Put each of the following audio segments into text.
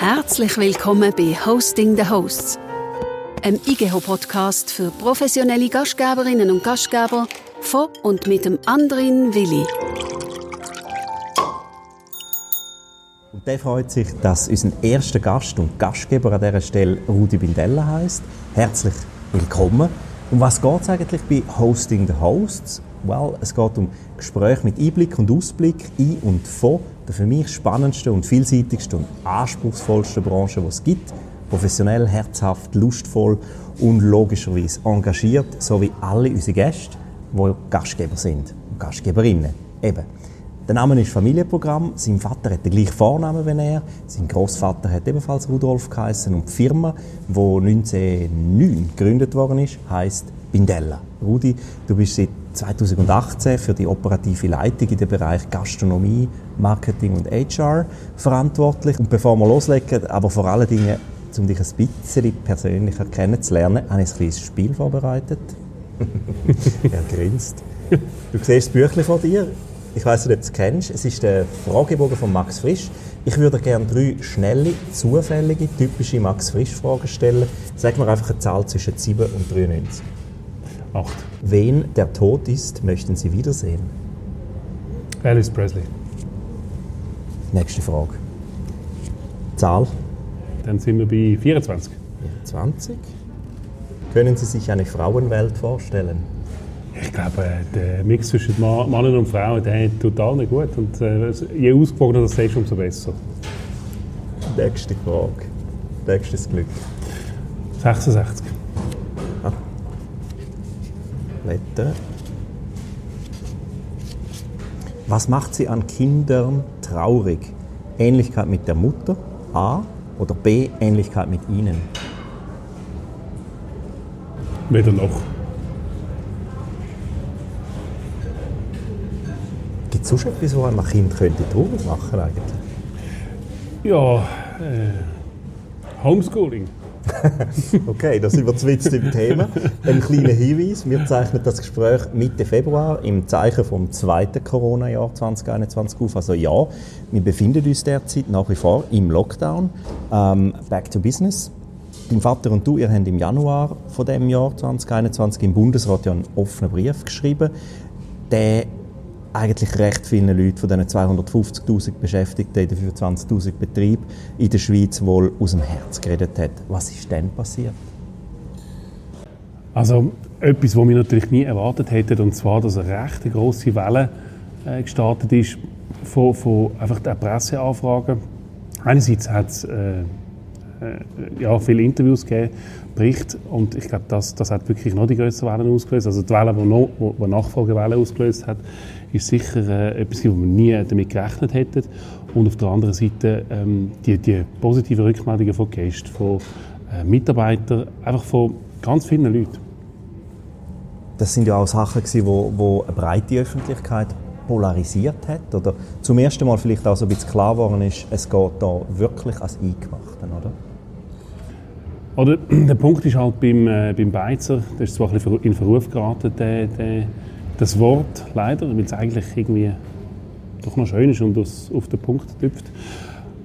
Herzlich willkommen bei Hosting the Hosts, einem IGEHO-Podcast für professionelle Gastgeberinnen und Gastgeber von und mit dem Andrin Willi. Und der freut sich, dass unser erster Gast und Gastgeber an dieser Stelle Rudi Bindella heißt. Herzlich willkommen. Um was geht es eigentlich bei Hosting the Hosts? Well, es geht um Gespräche mit Einblick und Ausblick in und von der für mich spannendsten und vielseitigsten und anspruchsvollsten Branche, die es gibt. Professionell, herzhaft, lustvoll und logischerweise engagiert, so wie alle unsere Gäste, die Gastgeber sind und Gastgeberinnen. Eben. Der Name ist Familienprogramm. Sein Vater hat den gleichen Vornamen wie er. Sein Großvater hat ebenfalls Rudolf geheißen und die Firma, die 1909 gegründet worden ist, heißt Bindella. Rudi, du bist seit 2018 für die operative Leitung in dem Bereich Gastronomie, Marketing und HR verantwortlich. Und bevor wir loslegen, aber vor allen Dingen, um dich ein bisschen persönlicher kennenzulernen, habe ich ein kleines Spiel vorbereitet. er grinst. Du siehst das Büchlein vor dir. Ich weiß nicht, ob du es kennst. Es ist der Fragebogen von Max Frisch. Ich würde gerne drei schnelle, zufällige, typische Max Frisch-Fragen stellen. Sag mir einfach eine Zahl zwischen 7 und 93. 8. Wen der Tod ist, möchten Sie wiedersehen? Alice Presley. Nächste Frage. Zahl? Dann sind wir bei 24. 20. Können Sie sich eine Frauenwelt vorstellen? Ich glaube, der Mix zwischen Männern und Frauen, der ist total nicht gut. Und äh, je ausgewogener das ist, umso besser. Nächste Frage. Nächstes Glück. 66. Wetter. Was macht Sie an Kindern traurig? Ähnlichkeit mit der Mutter? A. Oder B. Ähnlichkeit mit Ihnen? Weder noch. Gibt es sonst etwas, was einem ein Kind könnte traurig machen eigentlich? Ja, äh, Homeschooling. Okay, da sind wir zwitzt im Thema. Ein kleiner Hinweis, wir zeichnen das Gespräch Mitte Februar im Zeichen vom zweiten Corona-Jahr 2021 auf. Also ja, wir befinden uns derzeit nach wie vor im Lockdown. Ähm, back to business. Dein Vater und du, ihr habt im Januar von dem Jahr 2021 im Bundesrat ja einen offenen Brief geschrieben, der eigentlich recht vielen Leuten von diesen 250'000 Beschäftigten in den 25'000 Betrieben in der Schweiz wohl aus dem Herz geredet hat. Was ist denn passiert? Also etwas, was wir natürlich nie erwartet hätten, und zwar, dass eine recht grosse Welle äh, gestartet ist von, von einfach der Presseanfragen. Einerseits hat es äh, äh, ja, viele Interviews gegeben, Berichte, und ich glaube, das, das hat wirklich noch die grössten Wellen ausgelöst. Also die Welle, die, noch, die, die Nachfolgewelle ausgelöst hat, ist sicher äh, etwas, wo wir nie damit gerechnet hätten. Und auf der anderen Seite ähm, die, die positiven Rückmeldungen von Gästen, von äh, Mitarbeitern, einfach von ganz vielen Leuten. Das sind ja auch Sachen, die wo, wo eine breite Öffentlichkeit polarisiert hat oder zum ersten Mal vielleicht auch so ein bisschen klar geworden ist, es geht da wirklich als Eingemachten, oder? Oder der Punkt ist halt beim, äh, beim Beizer, das ist zwar ein bisschen in Verruf geraten, der, der, das Wort leider, weil es eigentlich irgendwie doch noch schön ist und auf den Punkt tüpft.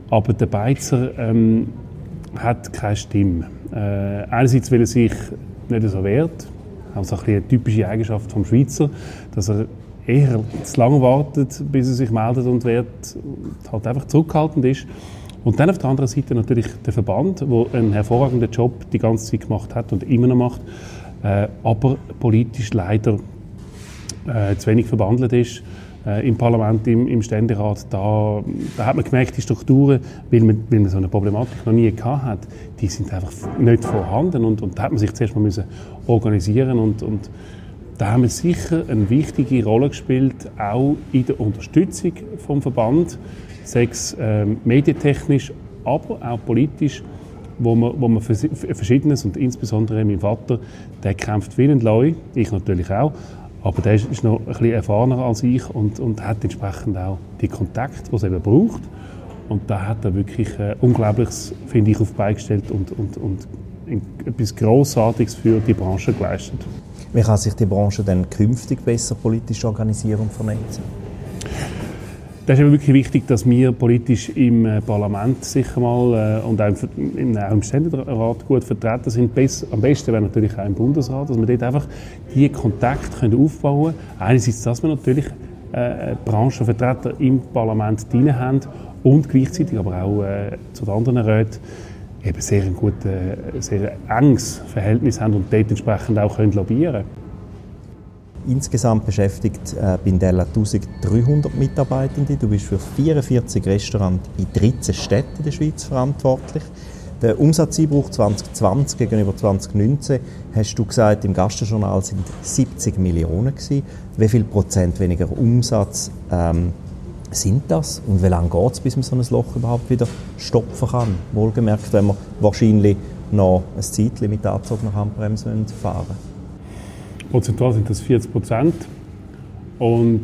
Aber der Beizer ähm, hat keine Stimme. Äh, einerseits, weil er sich nicht so wehrt, also ein eine typische Eigenschaft vom Schweizer, dass er eher zu lange wartet, bis er sich meldet und wird halt einfach zurückhaltend ist. Und dann auf der anderen Seite natürlich der Verband, der einen hervorragenden Job die ganze Zeit gemacht hat und immer noch macht, äh, aber politisch leider äh, zu wenig verbandelt ist. Äh, Im Parlament, im, im Ständerat, da, da, hat man gemerkt, die Strukturen, weil man, weil man so eine Problematik noch nie gehabt hat, die sind einfach nicht vorhanden und, und da hat man sich zuerst mal müssen organisieren und, und da haben wir sicher eine wichtige Rolle gespielt, auch in der Unterstützung vom Verband, sechs äh, medientechnisch, aber auch politisch, wo man, wo man Verschiedenes und insbesondere mein Vater, der kämpft wie ein Leu, ich natürlich auch, aber der ist noch ein bisschen erfahrener als ich und, und hat entsprechend auch die Kontakte, die es eben braucht. Und da hat er wirklich äh, Unglaubliches, finde ich, auf die Beine gestellt und, und, und etwas Grossartiges für die Branche geleistet. Wie kann sich die Branche dann künftig besser politisch organisieren und vernetzen? Das ist wirklich wichtig, dass wir politisch im äh, Parlament sicher mal äh, und auch im, Ständerat gut vertreten sind. Bess, am besten wäre natürlich auch im Bundesrat, dass wir dort einfach die Kontakte können aufbauen können. Einerseits, dass wir natürlich äh, Branchenvertreter im Parlament drin haben und gleichzeitig aber auch äh, zu den anderen Räten eben sehr ein gutes, sehr enges Verhältnis haben und dort entsprechend auch können lobbyieren können. Insgesamt beschäftigt äh, Bindella 1300 Mitarbeitende. Du bist für 44 Restaurants in 13 Städten der Schweiz verantwortlich. Der Umsatzeinbruch 2020 gegenüber 2019, hast du gesagt, im Gastjournal sind 70 Millionen gewesen. Wie viel Prozent weniger Umsatz ähm, sind das? Und wie lange geht es, bis man so ein Loch überhaupt wieder stopfen kann? Wohlgemerkt, wenn wir wahrscheinlich noch ein Zeitchen mit der Anzug nach Handbremse fahren Prozentual sind das 40 Prozent. Und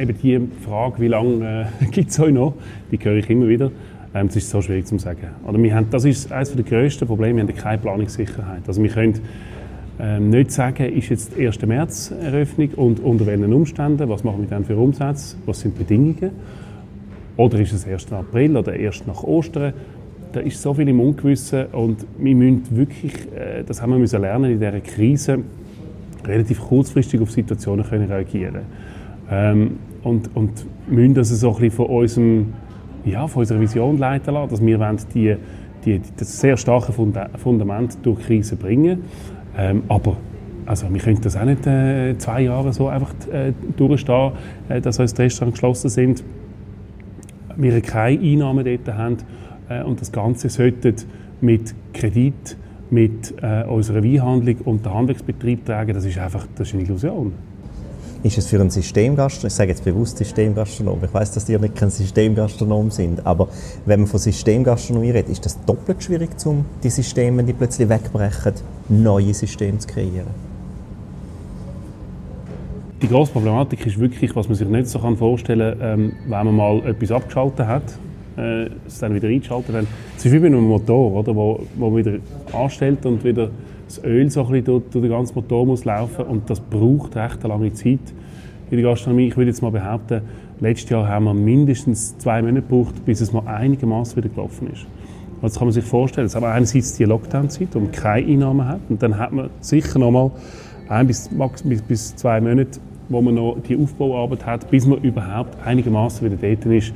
eben die Frage, wie lange äh, gibt es euch noch, die höre ich immer wieder. Ähm, das ist so schwierig zu sagen. Oder wir haben, das ist eines der grössten Probleme, wir haben keine Planungssicherheit. Also wir können ähm, nicht sagen, ist jetzt die 1. März Eröffnung und unter welchen Umständen, was machen wir dann für Umsätze, was sind die Bedingungen. Oder ist es 1. April oder erst nach Ostern. Da ist so viel im Ungewissen und wir müssen wirklich, äh, das haben wir müssen lernen in dieser Krise, relativ kurzfristig auf Situationen können reagieren ähm, und, und müssen das so ein von, unserem, ja, von unserer Vision leiten lassen, dass wir wollen die, die, das sehr starke Fundament durch die Krise bringen ähm, aber also wir können das auch nicht äh, zwei Jahre so einfach äh, durchstehen, äh, dass unsere Restaurants geschlossen sind. Wir keine Einnahmen dort haben äh, und das Ganze sollte mit Kredit mit äh, unserer Weinhandlung und den Handlungsbetrieb tragen, das ist einfach das ist eine Illusion. Ist es für einen Systemgastronom, ich sage jetzt bewusst Systemgastronom, ich weiß, dass die nicht kein Systemgastronom sind, aber wenn man von Systemgastronomie redet, ist das doppelt schwierig, um die Systeme, wenn die plötzlich wegbrechen, neue Systeme zu kreieren? Die grosse Problematik ist wirklich, was man sich nicht so vorstellen kann, ähm, wenn man mal etwas abgeschaltet hat, äh, es dann wieder einschalten. Dann, es ist wie bei einem Motor, oder, wo, wo wieder anstellt und wieder das Öl so ein durch, durch den ganzen Motor muss laufen und das braucht recht eine lange Zeit in der Gastronomie. Ich würde jetzt mal behaupten, letztes Jahr haben wir mindestens zwei Monate gebraucht, bis es mal einigermaßen wieder gelaufen ist. Das kann man sich vorstellen. Es haben einerseits die Lockdown-Zeit, wo man keine Einnahmen hat und dann hat man sicher noch mal ein bis, bis zwei Monate, wo man noch die Aufbauarbeit hat, bis man überhaupt einigermaßen wieder dort ist,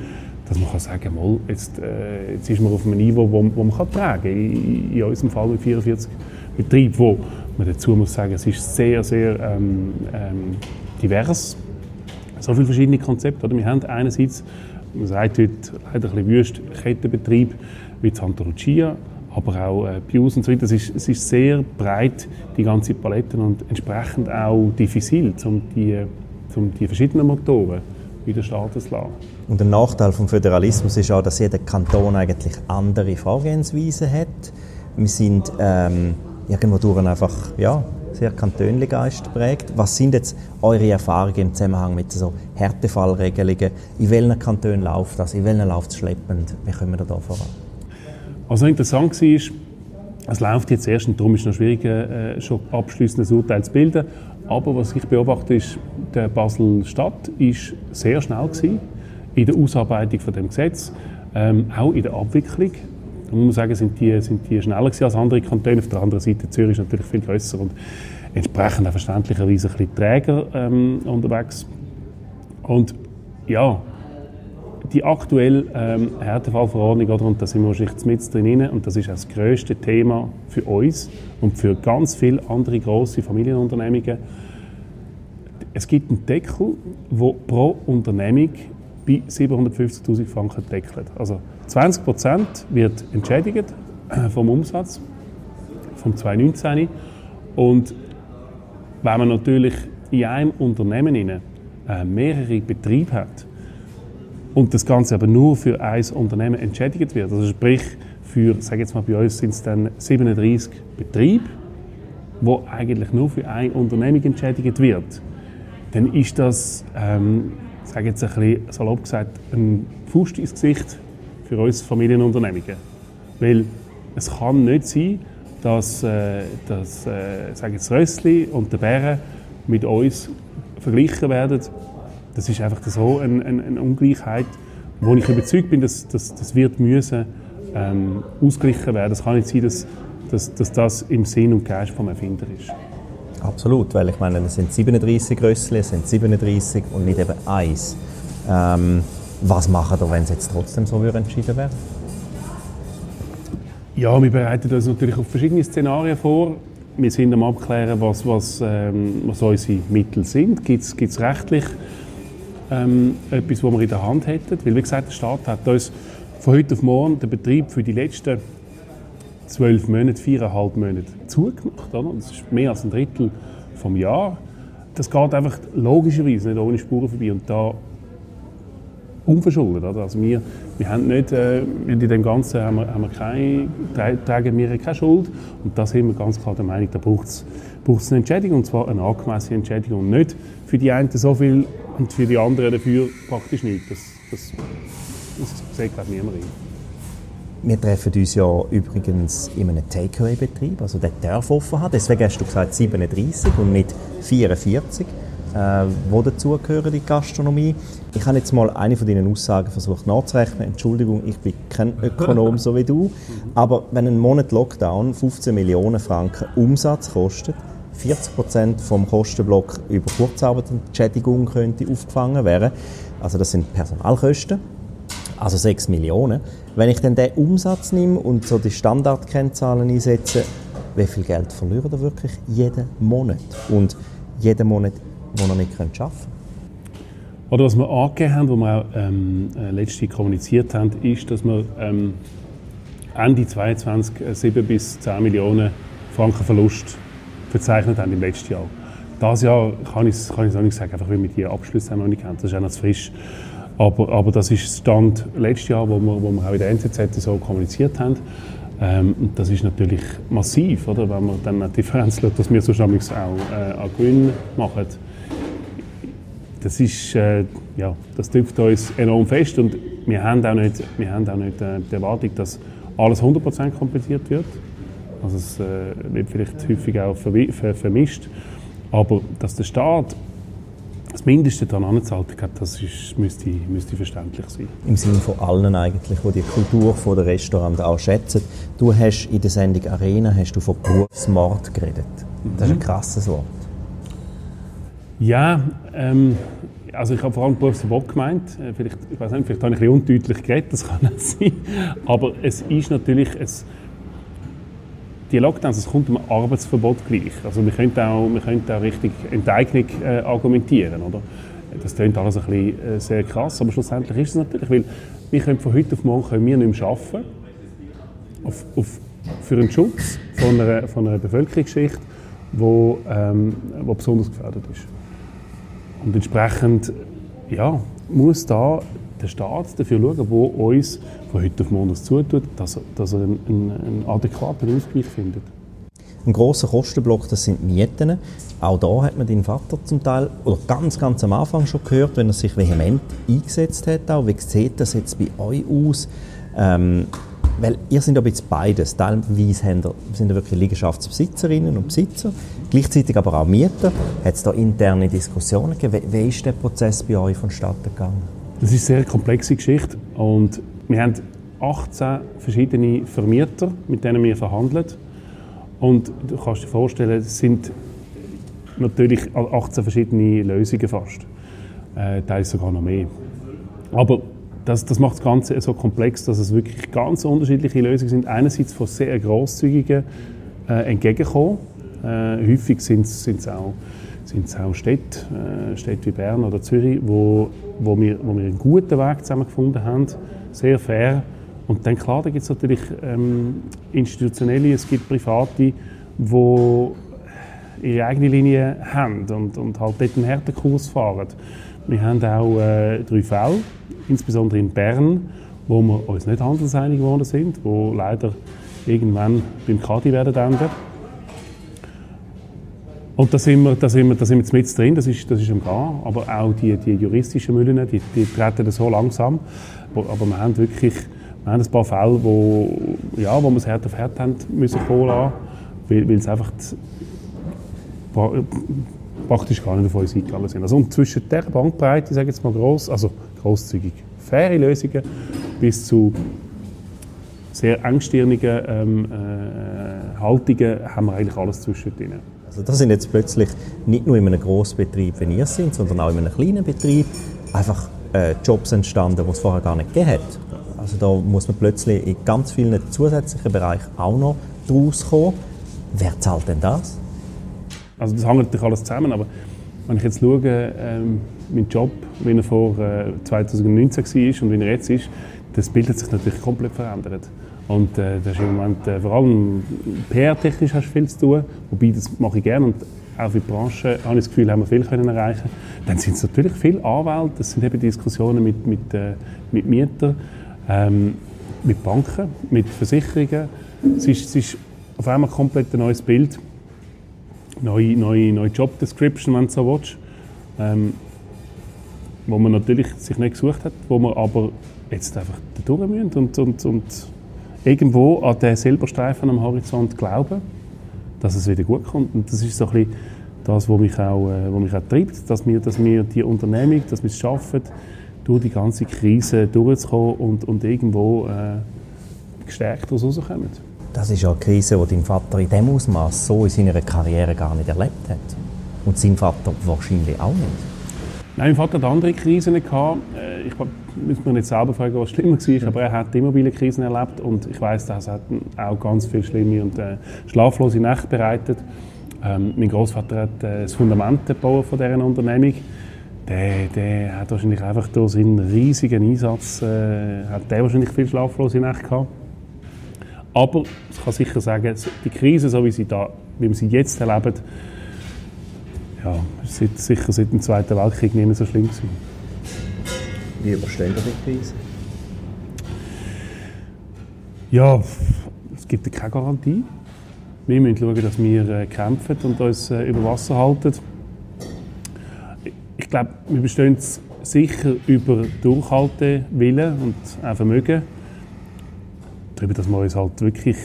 dass man kann sagen kann, jetzt, äh, jetzt ist man auf einem Niveau, wo, wo man kann tragen kann. In, in unserem Fall mit 44 Betrieben, wo man dazu muss sagen, es ist sehr, sehr ähm, ähm, divers. So viele verschiedene Konzepte. Oder? Wir haben einerseits, man sagt heute leider ein bisschen wüst, Kettenbetrieb wie Santa Lucia, aber auch äh, Pius und so weiter. Es ist, es ist sehr breit, die ganze Palette und entsprechend auch diffizil, um die, um die verschiedenen Motoren wieder starten zu lassen. Und der Nachteil vom Föderalismus ist auch, dass jeder Kanton eigentlich andere Vorgehensweisen hat. Wir sind ähm, irgendwo durch einfach ja, sehr kantönligeist geprägt. Was sind jetzt eure Erfahrungen im Zusammenhang mit so Härtefallregelungen? In welchen Kantonen läuft das? In welchen läuft es schleppend? Wie kommen wir da voran? Also interessant war, es läuft jetzt erst und darum ist es noch schwierig, äh, schon abschließendes Urteil zu bilden. Aber was ich beobachte, ist, der Basel-Stadt ist sehr schnell gewesen in der Ausarbeitung von dem Gesetz, ähm, auch in der Abwicklung. Da muss man sagen, sind die, sind die schneller als andere Kantone. Auf der anderen Seite Zürich ist natürlich viel grösser und entsprechend auch verständlicherweise ein bisschen träger ähm, unterwegs. Und ja, die aktuelle ähm, Härtefallverordnung, oder, und da sind wir wahrscheinlich mit drin, und das ist auch das grösste Thema für uns und für ganz viele andere grosse Familienunternehmungen. Es gibt einen Deckel, der pro Unternehmung bei 750'000 Franken deckelt. Also 20% wird entschädigt äh, vom Umsatz vom 2019 und wenn man natürlich in einem Unternehmen äh, mehrere Betriebe hat und das Ganze aber nur für ein Unternehmen entschädigt wird, also sprich für, sage jetzt mal bei uns sind es dann 37 Betriebe, wo eigentlich nur für ein Unternehmen entschädigt wird, dann ist das ähm, sage jetzt ein bisschen salopp gesagt, ein Fuß ins Gesicht für uns Familienunternehmungen. Weil es kann nicht sein, dass, äh, dass äh, sage jetzt Rössli und der Bären mit uns verglichen werden das ist einfach so eine, eine, eine Ungleichheit, wo ich überzeugt bin, dass, dass das wird müssen ähm, ausgeglichen werden. Es kann nicht sein, dass, dass, dass das im Sinn und Geist vom Erfinder ist. Absolut, weil ich meine, es sind 37 Rössli, es sind 37 und nicht eben eins. Ähm, was machen wir, wenn es jetzt trotzdem so entschieden wäre? Ja, wir bereiten uns natürlich auf verschiedene Szenarien vor. Wir sind am Abklären, was, was, ähm, was unsere Mittel sind. Gibt es rechtlich ähm, etwas, was wir in der Hand hätten? Weil, wie gesagt, der Staat hat uns von heute auf morgen den Betrieb für die letzten zwölf Monate, viereinhalb Monate zugemacht. Oder? Das ist mehr als ein Drittel vom Jahr. Das geht einfach logischerweise nicht ohne Spuren vorbei. Und da unverschuldet. Oder? Also wir, wir haben nicht, äh, in dem Ganzen haben wir, haben wir keine, tragen wir keine Schuld. Und da sind wir ganz klar der Meinung, da braucht es eine Entschädigung, und zwar eine angemessene Entschädigung. Und nicht für die einen so viel und für die anderen dafür praktisch nicht. Das, das, das sieht, glaube ich, niemand rein. Wir treffen uns ja übrigens in einem Takeaway-Betrieb, also der darf offen haben. Deswegen hast du gesagt 37 und nicht 44 äh, wo dazugehören, die Gastronomie. Ich habe jetzt mal eine von deinen Aussagen versucht nachzurechnen. Entschuldigung, ich bin kein Ökonom so wie du. Aber wenn ein Monat Lockdown 15 Millionen Franken Umsatz kostet, 40 Prozent vom Kostenblock über Kurzarbeitsentschädigung könnte aufgefangen werden. Also das sind Personalkosten, also 6 Millionen. Wenn ich dann den Umsatz nehme und so die Standardkennzahlen einsetze, wie viel Geld verlieren wir wirklich jeden Monat? Und jeden Monat die noch nicht arbeiten können. Oder was wir angegeben haben, was wir auch ähm, äh, letztens kommuniziert haben, ist, dass wir ähm, Ende 2022 7 bis 10 Millionen Franken Verlust verzeichnet haben im letzten Jahr. Das Jahr kann ich, kann ich noch nicht sagen, einfach weil wir die Abschlüsse noch nicht kennen. Das ist auch noch zu frisch. Aber, aber das ist Stand letztes Jahr, wo wir, wo wir auch in der NZZ so kommuniziert haben. Ähm, das ist natürlich massiv, oder? wenn man dann eine Differenz schaut, dass wir so auch äh, an Gewinn machen das ist, äh, ja, das trifft uns enorm fest und wir haben auch nicht, wir haben auch nicht äh, die Erwartung, dass alles 100% kompensiert wird. Also es äh, wird vielleicht häufig auch vermischt, aber dass der Staat Mindeste daran anzahlt, das ist, müsste, müsste verständlich sein. Im Sinne von allen eigentlich, die die Kultur von der Restaurant auch schätzen. Du hast in der Sendung Arena hast du von Berufsmord geredet. Das ist ein mhm. krasses Wort. Ja, ähm, also ich habe vor allem Berufsverbot gemeint. Äh, vielleicht, ich weiß nicht, vielleicht habe ich ein bisschen undeutlich geredet, das kann auch sein. Aber es ist natürlich, es, die Lockdowns, es kommt einem Arbeitsverbot gleich. Also wir könnten auch, wir könnten auch richtig Enteignung äh, argumentieren, oder? Das klingt alles ein bisschen äh, sehr krass, aber schlussendlich ist es natürlich, weil wir können von heute auf morgen können wir nicht mehr arbeiten auf, auf, für den Schutz von einer, von einer Bevölkerungsschicht, die ähm, besonders gefährdet ist. Und entsprechend ja, muss da der Staat dafür schauen, wo uns von heute auf morgen zutut, dass, dass er einen, einen, adäquaten Ausgleich findet. Ein großer Kostenblock, das sind Mieten. Auch da hat man deinen Vater zum Teil, oder ganz, ganz am Anfang schon gehört, wenn er sich vehement eingesetzt hat. Auch. Wie sieht das jetzt bei euch aus? Ähm, weil ihr sind aber jetzt beides. Teilweise sind ihr wirklich Liegenschaftsbesitzerinnen und Besitzer, gleichzeitig aber auch Mieter. Hat es da interne Diskussionen gegeben? Wie, wie ist der Prozess bei euch vonstatten gegangen? Das ist eine sehr komplexe Geschichte und wir haben 18 verschiedene Vermieter, mit denen wir verhandeln. Und du kannst dir vorstellen, es sind natürlich 18 verschiedene Lösungen fast. Äh, teils sogar noch mehr. Aber das, das macht das Ganze so komplex, dass es wirklich ganz unterschiedliche Lösungen sind. Einerseits von sehr grosszügigen äh, Entgegenkommen. Äh, häufig sind es auch, sind's auch Städte, Städte wie Bern oder Zürich, wo, wo, wir, wo wir einen guten Weg zusammengefunden haben, sehr fair. Und dann klar, da gibt es natürlich ähm, institutionelle, es gibt private, die ihre eigene Linie haben und, und halt dort einen harten Kurs fahren. Wir haben auch äh, 3V, insbesondere in Bern, wo wir uns nicht handelseinig geworden sind, wo leider irgendwann beim Kadi werden enden. Und da sind wir, da sind wir, da sind wir mit drin, das ist, das ist am Gehen. Aber auch die, die juristischen Mühlen, die, die treten so langsam. Aber wir haben wirklich wir haben ein paar Fälle, wo, ja, wo wir es Herd auf Herd haben müssen kommen lassen, weil, es einfach praktisch gar nicht auf uns eingegangen sind. Also und zwischen der Bandbreite, sage jetzt mal gross, also grosszügig, faire Lösungen bis zu sehr engstirnigen ähm, äh, Haltungen haben wir eigentlich alles zwischendrin. Also das sind jetzt plötzlich nicht nur in einem grossen Betrieb, wie ihr sind, sondern auch in einem kleinen Betrieb einfach äh, Jobs entstanden, die es vorher gar nicht gegeben. Also da muss man plötzlich in ganz vielen zusätzlichen Bereichen auch noch draus kommen. Wer zahlt denn das? Also das hängt natürlich alles zusammen, aber wenn ich jetzt schaue, ähm, mein Job, wie er vor äh, 2019 war und wie er jetzt ist, das Bild hat sich natürlich komplett verändert. Und äh, das ist im Moment, äh, vor allem PR-technisch hast du viel zu tun, wobei das mache ich gerne. Und auch für die Branche habe ich das Gefühl, haben wir viel können erreichen. Dann sind es natürlich viele Anwälte, das sind eben Diskussionen mit, mit, äh, mit Mietern, ähm, mit Banken, mit Versicherungen. Es ist, es ist auf einmal komplett ein neues Bild, neue, neue, neue Job Description, wenn du so willst, ähm, wo man natürlich sich nicht gesucht hat, wo man aber jetzt einfach da durch müssen und, und, und irgendwo an den Silberstreifen am Horizont glauben, dass es wieder gut kommt. Und das ist so ein bisschen das, was mich auch, äh, was mich auch treibt, dass wir, dass wir die Unternehmung, dass wir es schaffen, durch die ganze Krise durchzukommen und, und irgendwo äh, gestärkt daraus rauskommen. Das ist ja eine Krise, die dein Vater in dem Ausmaß so in seiner Karriere gar nicht erlebt hat. Und sein Vater wahrscheinlich auch nicht. Nein, mein Vater hat andere Krisen gehabt. Äh, ich müsste mir nicht selber fragen, was schlimmer war, aber er hat Immobilienkrisen erlebt und ich weiß, das hat auch ganz viel schlimme und äh, schlaflose Nächte bereitet. Ähm, mein Großvater hat äh, das Fundament gebaut von dieser Unternehmung. Der, der, hat wahrscheinlich einfach durch seinen riesigen Einsatz äh, hat der wahrscheinlich viel schlaflose Nächte gehabt. Aber ich kann sicher sagen, die Krise, so wie, sie da, wie wir sie jetzt erleben, ja, seit, sicher seit dem Zweiten Weltkrieg nicht mehr so schlimm gewesen. Wie überstehen wir die Krise? Ja, es gibt keine Garantie. Wir müssen schauen, dass wir äh, kämpfen und uns äh, über Wasser halten. Ich glaube, wir bestehen sicher über Durchhaltewillen und auch Vermögen. Darüber, dass wir uns halt wirklich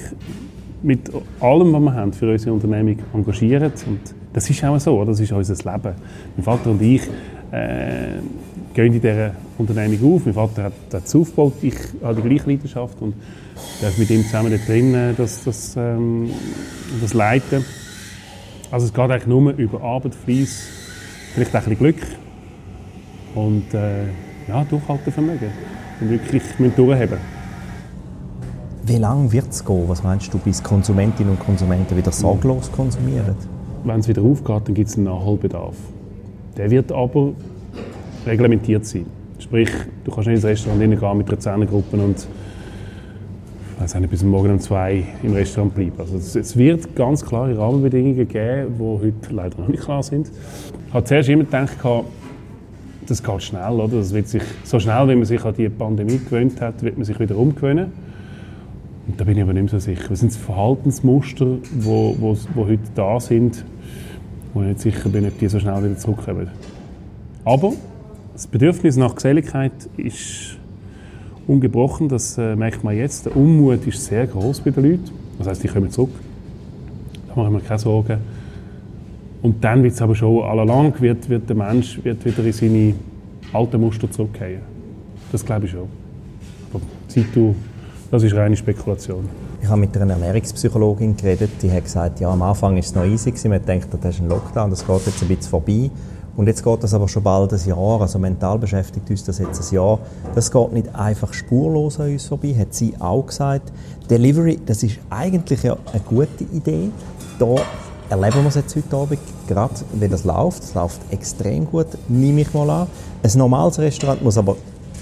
mit allem, was wir haben, für unsere Unternehmung engagieren. Und das ist auch so, das ist unser Leben. Mein Vater und ich äh, gehen in dieser Unternehmung auf. Mein Vater hat das aufgebaut, ich habe die gleiche Leidenschaft und darf mit ihm zusammen da drin das, das, ähm, das leiten. Also es geht eigentlich nur über Arbeit, Fleiss, vielleicht auch ein bisschen Glück und äh, ja, Durchhaltevermögen. Und wirklich durchheben. Wie lange wird es gehen, was meinst du, bis Konsumentinnen und Konsumenten wieder sorglos konsumieren? Wenn es wieder aufgeht, dann gibt es einen Nachholbedarf. Der wird aber reglementiert sein. Sprich, du kannst nicht ins Restaurant reingehen mit einer Zehnergruppe und weiß nicht, bis morgen um zwei im Restaurant bleiben. Also es, es, wird ganz klare Rahmenbedingungen geben, die heute leider noch nicht klar sind. Ich habe zuerst immer gedacht, das geht schnell. Oder? Das wird sich, so schnell, wie man sich an die Pandemie gewöhnt hat, wird man sich wieder umgewöhnen. Da bin ich aber nicht mehr so sicher. Was sind Verhaltensmuster, die wo, wo, wo heute da sind, wo ich nicht sicher bin, ob die so schnell wieder zurückkommen. Aber das Bedürfnis nach Geselligkeit ist ungebrochen, das äh, merkt man jetzt. Der Unmut ist sehr groß bei den Leuten. Das heißt, die kommen zurück. Da mache ich mir keine Sorgen. Und dann wird es aber schon allalong, wird, wird der Mensch wird wieder in seine alten Muster zurückkehren. Das glaube ich schon. Aber Zeit, das ist reine Spekulation. Ich habe mit einer Ernährungspsychologin geredet, die hat gesagt, ja, am Anfang war es noch easy, man denkt, das ist ein Lockdown, das geht jetzt ein bisschen vorbei. Und jetzt geht das aber schon bald ein Jahr, also mental beschäftigt uns das jetzt ein Jahr. Das geht nicht einfach spurlos an uns vorbei, hat sie auch gesagt. Delivery, das ist eigentlich eine gute Idee. Da erleben wir es jetzt heute Abend, gerade wie das läuft. Es läuft extrem gut, nehme ich mal an. Ein normales Restaurant muss aber,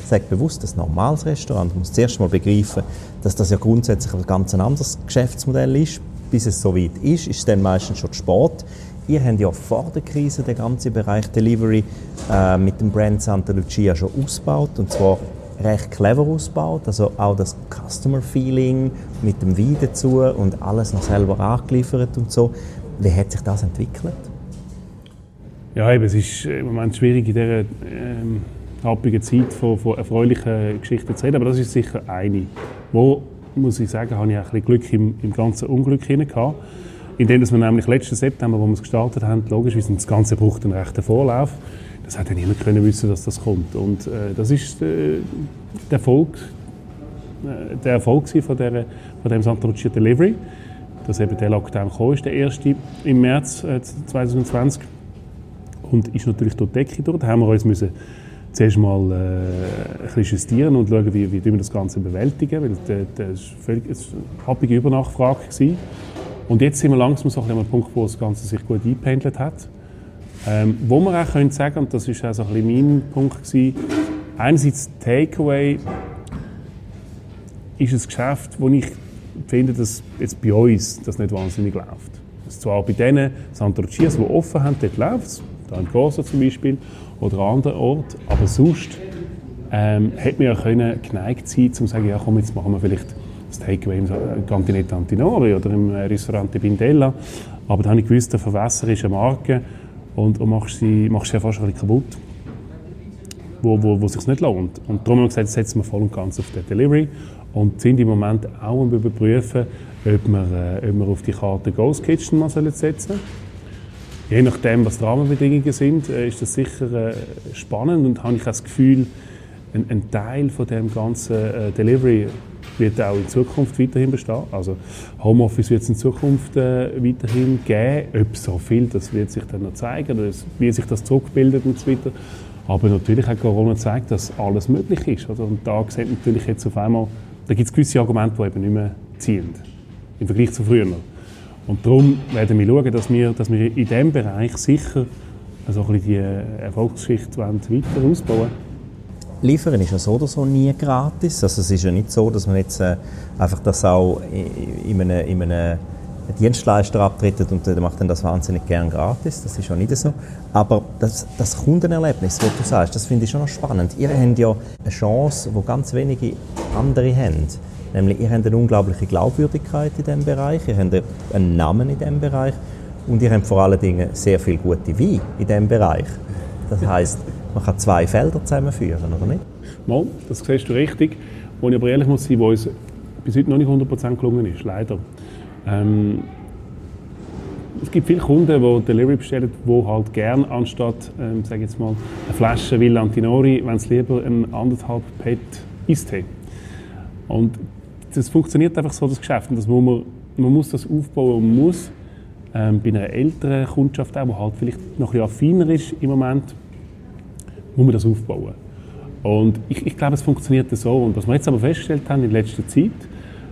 sage bewusst, ein normales Restaurant muss zuerst mal begreifen, dass das ja grundsätzlich ein ganz anderes Geschäftsmodell ist. Bis es so weit ist, ist es dann meistens schon Sport. Ihr habt ja vor der Krise den ganzen Bereich Delivery äh, mit dem Brand Santa Lucia schon ausgebaut und zwar recht clever ausgebaut, also auch das Customer Feeling mit dem Wein dazu und alles noch selber angeliefert und so. Wie hat sich das entwickelt? Ja, eben, es ist im Moment schwierig in dieser ähm, happigen Zeit von, von erfreulichen Geschichten zu reden, aber das ist sicher eine. Wo, muss ich sagen, habe ich ein bisschen Glück im, im ganzen Unglück gehabt indem wir nämlich letzten September, wo wir es gestartet haben, logisch, wie das Ganze braucht einen rechten Vorlauf. Das hat ja niemand können wissen, dass das kommt. Und äh, das ist äh, der Erfolg, äh, der Erfolg von, der, von dem Santa Lucia Delivery, dass eben der Lockdown kam, ist der erste im März äh, 2020 und ist natürlich durch die Decke durch. Da haben wir uns müssen zuerst mal äh, ein bisschen justieren und schauen, wie, wie wir das Ganze bewältigen, weil das war eine happige Übernachfrage gewesen. Und jetzt sind wir langsam so an einem Punkt, wo das Ganze sich gut eingependelt hat. Ähm, wo man auch können sagen, und das ist auch so ein bisschen mein Punkt gewesen, einerseits Takeaway ist ein Geschäft, wo ich finde, dass jetzt bei uns das nicht wahnsinnig läuft. Zwar bei denen Santa Lucias, die offen haben, dort läuft es, da in Corso zum Beispiel, oder an anderen Orten, aber sonst ähm, hätte man ja können geneigt sein, um zu sagen, ja komm, jetzt machen wir vielleicht das Takeaway im Cantinetta Antinori oder im Ristorante Bindella. Aber dann habe ich gewusst, der Verwässer ist eine Marke und, und machst, sie, machst sie fast ein bisschen kaputt, wo, wo, wo sich nicht lohnt. Und darum haben wir gesagt, setzen wir voll und ganz auf den Delivery und sind im Moment auch am überprüfen, ob wir, äh, ob wir auf die Karte Ghost Kitchen mal setzen sollen. Je nachdem, was die Rahmenbedingungen sind, äh, ist das sicher äh, spannend und habe ich das Gefühl, ein, ein Teil von dem ganzen äh, Delivery wird auch in Zukunft weiterhin bestehen. Also Homeoffice wird es in Zukunft äh, weiterhin geben. Ob so viel, das wird sich dann noch zeigen, oder wie sich das zurückbildet und so weiter. Aber natürlich hat Corona gezeigt, dass alles möglich ist. Oder? Und da sieht natürlich jetzt auf einmal, da gibt es gewisse Argumente, die eben nicht mehr ziehen, im Vergleich zu früher. Und darum werden wir schauen, dass wir, dass wir in diesem Bereich sicher also ein die Erfolgsgeschichte weiter ausbauen. Liefern ist ja so oder so nie gratis. Also es ist ja nicht so, dass man jetzt äh, einfach das auch in einem, in einem Dienstleister abtritt und der macht dann das wahnsinnig gern gratis. Das ist ja nicht so. Aber das, das Kundenerlebnis, was du sagst, das finde ich schon noch spannend. Ihr habt ja eine Chance, die ganz wenige andere haben. Nämlich, ihr habt eine unglaubliche Glaubwürdigkeit in diesem Bereich, ihr habt einen Namen in diesem Bereich und ihr habt vor allen Dingen sehr viel gute Wein in diesem Bereich. Das heißt, man kann zwei Felder zusammenführen, oder nicht? Mal, das siehst du richtig. Wo ich aber ehrlich muss sein, wo uns bis heute noch nicht 100% gelungen ist, leider. Ähm, es gibt viele Kunden, die Delivery bestellen, die halt gerne anstatt, ähm, sage jetzt mal, eine Flasche Villa Antinori, wenn sie lieber einen anderthalb Pet Eistee. Und das funktioniert einfach so, das Geschäft. Und das muss man, man muss das aufbauen, man muss ähm, bei einer älteren Kundschaft die halt vielleicht noch ein bisschen affiner ist im Moment, muss man das aufbauen. Und ich, ich glaube, es funktioniert so. Und was wir jetzt aber festgestellt haben in letzter Zeit,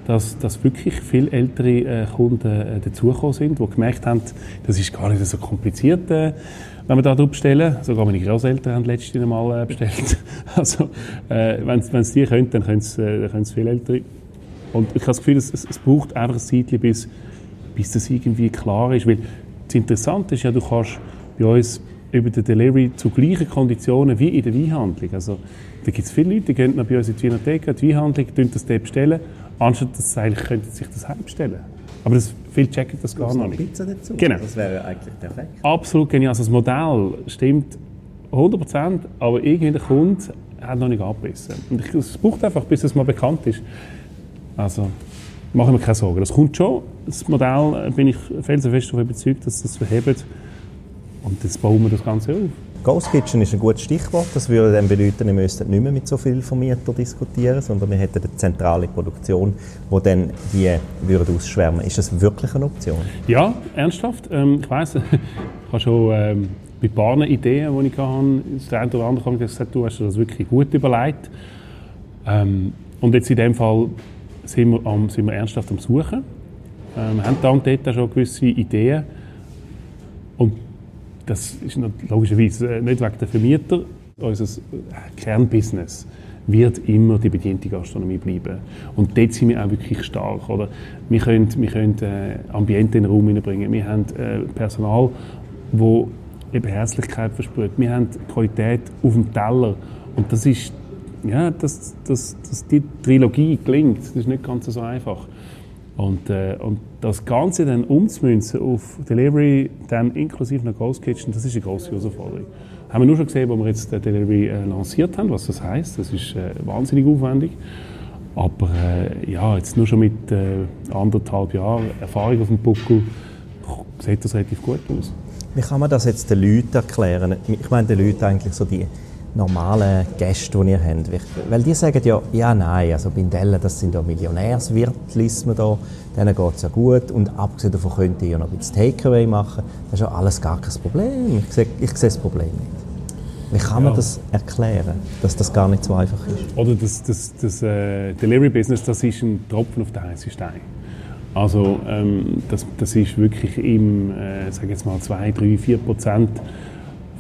dass, dass wirklich viele ältere äh, Kunden äh, dazugekommen sind, die gemerkt haben, das ist gar nicht so kompliziert, äh, wenn wir da drauf bestellen. Sogar meine Großeltern haben letztes Mal äh, bestellt. also, äh, wenn es die können, dann können es äh, viele ältere. Und ich habe das Gefühl, es, es, braucht einfach ein Zeitchen, bis, bis das irgendwie klar ist. Weil das Interessante ist ja, du kannst bei uns über den Delivery zu gleichen Konditionen wie in der Weinhandlung. Also, da gibt es viele Leute, die gehen bei uns in die Winothek, die Weinhandlung, das dort bestellen, anstatt dass sie eigentlich könnten sich das heim Aber das, viele checken das gar noch nicht. Pizza dazu? Genau. Das wäre eigentlich perfekt. Absolut genial. Also das Modell stimmt 100%, aber irgendwie der Kunde hat noch nicht abgebissen. Und es braucht einfach, bis es mal bekannt ist. Also, machen wir keine Sorgen. Das kommt schon. Das Modell bin ich felsenfest davon überzeugt, dass das verhebt. Und jetzt bauen wir das Ganze auf. Ghost Kitchen ist ein gutes Stichwort. Das würde dann bedeuten, wir müssten nicht mehr mit so vielen Vermietern diskutieren, sondern wir hätten eine zentrale Produktion, die dann die würde ausschwärmen. Ist das wirklich eine Option? Ja, ernsthaft. Ähm, ich weiss, ich habe schon ähm, bei paar Ideen, die ich hatte, das eine oder andere gesagt, du hast das wirklich gut überlegt. Ähm, und jetzt in dem Fall sind wir, am, sind wir ernsthaft am Suchen. Ähm, haben dann dort schon gewisse Ideen. Und das ist logischerweise äh, nicht wegen der Vermieter. Unser äh, Kernbusiness wird immer die bediente Gastronomie bleiben. Und dort sind wir auch wirklich stark. Oder? Wir können, wir können äh, Ambiente in den Raum hineinbringen. Wir haben äh, Personal, das Herzlichkeit verspricht. Wir haben Qualität auf dem Teller. Und das ist, ja, dass, dass, dass die Trilogie gelingt, das ist nicht ganz so einfach. Und, äh, und das Ganze dann umzumünzen auf Delivery, dann inklusive einer Ghost Kitchen, das ist eine grosse Herausforderung. Haben wir nur schon gesehen, wo wir jetzt den Delivery äh, lanciert haben, was das heißt. Das ist äh, wahnsinnig aufwendig. Aber äh, ja, jetzt nur schon mit äh, anderthalb Jahren Erfahrung auf dem Buckel sieht das relativ gut aus. Wie kann man das jetzt den Leuten erklären? Ich meine den Leuten eigentlich so die normalen Gäste, die ihr habt. Weil die sagen ja, ja, nein, also Bindellen, das sind ja Millionärswirte, liest man da, denen geht es ja gut und abgesehen davon könnt ihr ja noch ein bisschen Takeaway machen. Das ist ja alles gar kein Problem. Ich sehe, ich sehe das Problem nicht. Wie kann man ja. das erklären, dass das gar nicht so einfach ist? Oder das, das, das äh, Delivery-Business, das ist ein Tropfen auf den heißen Stein. Also ähm, das, das ist wirklich im, äh, sage jetzt mal 2, 3, 4 Prozent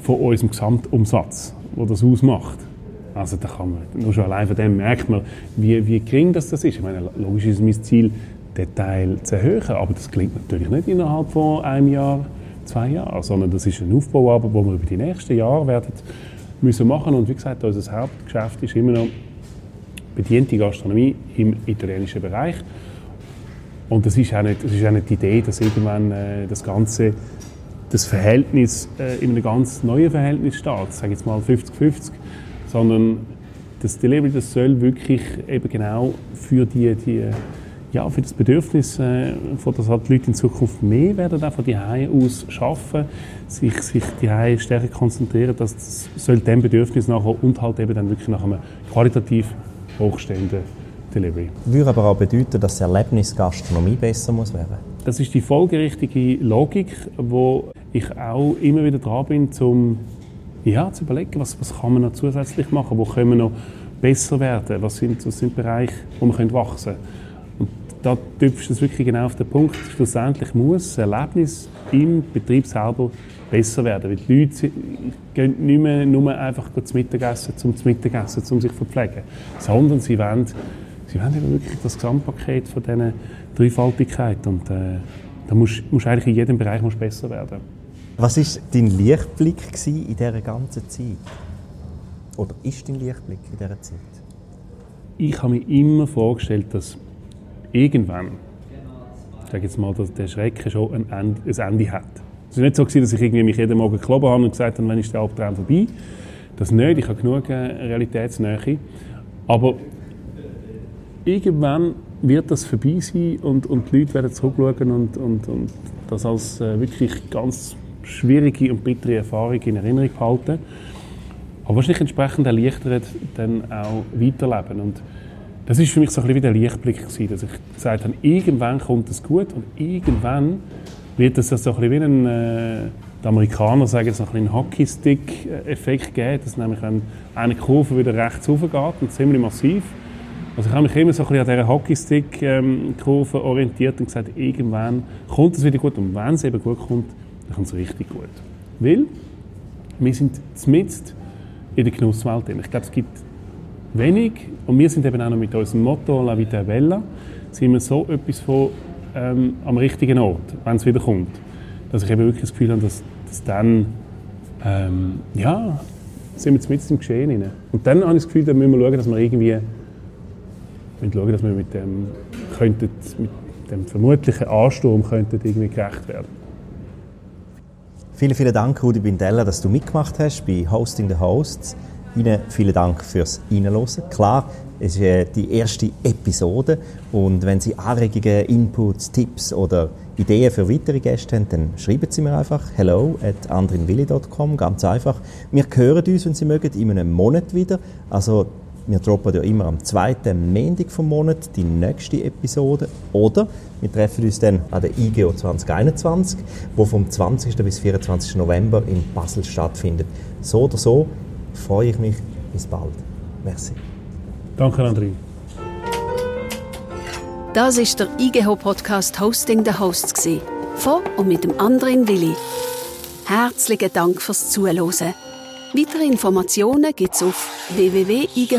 von unserem Gesamtumsatz wo das ausmacht. Also da kann man, nur schon allein von dem merkt man, wie, wie gering das, das ist. Ich meine, logisch ist mein Ziel, den Teil zu erhöhen, aber das klingt natürlich nicht innerhalb von einem Jahr, zwei Jahren, sondern das ist ein Aufbauarbeit, den wir über die nächsten Jahre werden müssen machen und wie gesagt, unser Hauptgeschäft ist immer noch bediente Gastronomie im italienischen Bereich und das ist auch nicht, das ist auch nicht die Idee, dass irgendwann äh, das Ganze das Verhältnis äh, in einem ganz neuen Verhältnis steht, sage jetzt mal 50-50, sondern das Delivery das soll wirklich eben genau für die, die ja, für das Bedürfnis, äh, von dass halt die Leute in Zukunft mehr werden auch von die aus schaffen, sich, sich die stärker konzentrieren, dass das soll dem Bedürfnis nachher und halt eben dann wirklich nach einem qualitativ hochstehenden Delivery. Würde aber auch bedeuten, dass das Erlebnis Gastronomie besser muss werden. Das ist die folgerichtige Logik, wo ich auch immer wieder dran bin, zum ja, zu überlegen, was, was kann man noch zusätzlich machen, wo können wir noch besser werden, was sind, was sind Bereiche, wo wir können wachsen können. Und da tüpfst du es wirklich genau auf den Punkt. Schlussendlich muss das Erlebnis im Betrieb selber besser werden, weil die Leute gehen nicht mehr nur einfach zum Mittagessen, zum Mittagessen, um sich zu verpflegen, sondern sie wollen, sie wollen eben wirklich das Gesamtpaket von diesen Dreifaltigkeit und äh, da musst du eigentlich in jedem Bereich musst besser werden. Was war dein Lichtblick in dieser ganzen Zeit? Oder ist dein Lichtblick in dieser Zeit? Ich habe mir immer vorgestellt, dass irgendwann, ich sage jetzt mal, dass der Schrecken schon ein Ende, ein Ende hat. Es war nicht so, dass ich irgendwie mich jeden Morgen geklopft habe und gesagt habe, wann ist der Albtraum vorbei. Das nicht, ich habe genug äh, Realitätsnähe. Aber irgendwann wird das vorbei sein und, und die Leute werden zurückschauen und, und, und das als äh, wirklich ganz schwierige und bittere Erfahrung in Erinnerung behalten. Aber wahrscheinlich entsprechend erleichtert dann auch weiterleben. Und das ist für mich so ein bisschen wie der Lichtblick gewesen, dass ich gesagt habe, irgendwann kommt es gut und irgendwann wird es so ein bisschen wie ein, äh, die Amerikaner sagen jetzt noch ein Hockeystick-Effekt geben, dass nämlich wenn eine Kurve wieder rechts rauf geht und ziemlich massiv, also ich habe mich immer so ein bisschen an dieser Hockeystick-Kurve ähm, orientiert und gesagt, irgendwann kommt es wieder gut und wenn es eben gut kommt, dann kommt es richtig gut. Weil wir sind zumindest in der Genusswelt Ich glaube, es gibt wenig und wir sind eben auch noch mit unserem Motto «La Vita Bella» sind wir so etwas von ähm, am richtigen Ort, wenn es wieder kommt. Dass ich eben wirklich das Gefühl habe, dass, dass dann ähm, ja, sind wir zumindest im Geschehen rein. Und dann habe ich das Gefühl, dann müssen wir schauen, dass wir irgendwie wir schauen, dass wir mit dem, könnten, mit dem vermutlichen Ansturm könnten irgendwie gerecht werden. Vielen, vielen Dank, Rudi Bindella, dass du mitgemacht hast bei Hosting the Hosts. Ihnen vielen Dank fürs Reinhören. Klar, es ist äh, die erste Episode und wenn Sie Anregungen, Inputs, Tipps oder Ideen für weitere Gäste haben, dann schreiben Sie mir einfach hello at andrinwilli.com, ganz einfach. Wir hören uns, wenn Sie mögen, in einem Monat wieder. Also wir droppen ja immer am zweiten Montag vom Monat die nächste Episode. Oder wir treffen uns dann an der IGO 2021, wo vom 20. bis 24. November in Basel stattfindet. So oder so freue ich mich. Bis bald. Merci. Danke, André. Das ist der IGH-Podcast Hosting the Hosts. Von und mit dem anderen Willi. Herzlichen Dank fürs Zuhören. Weitere Informationen gibt es auf www.igho.ch.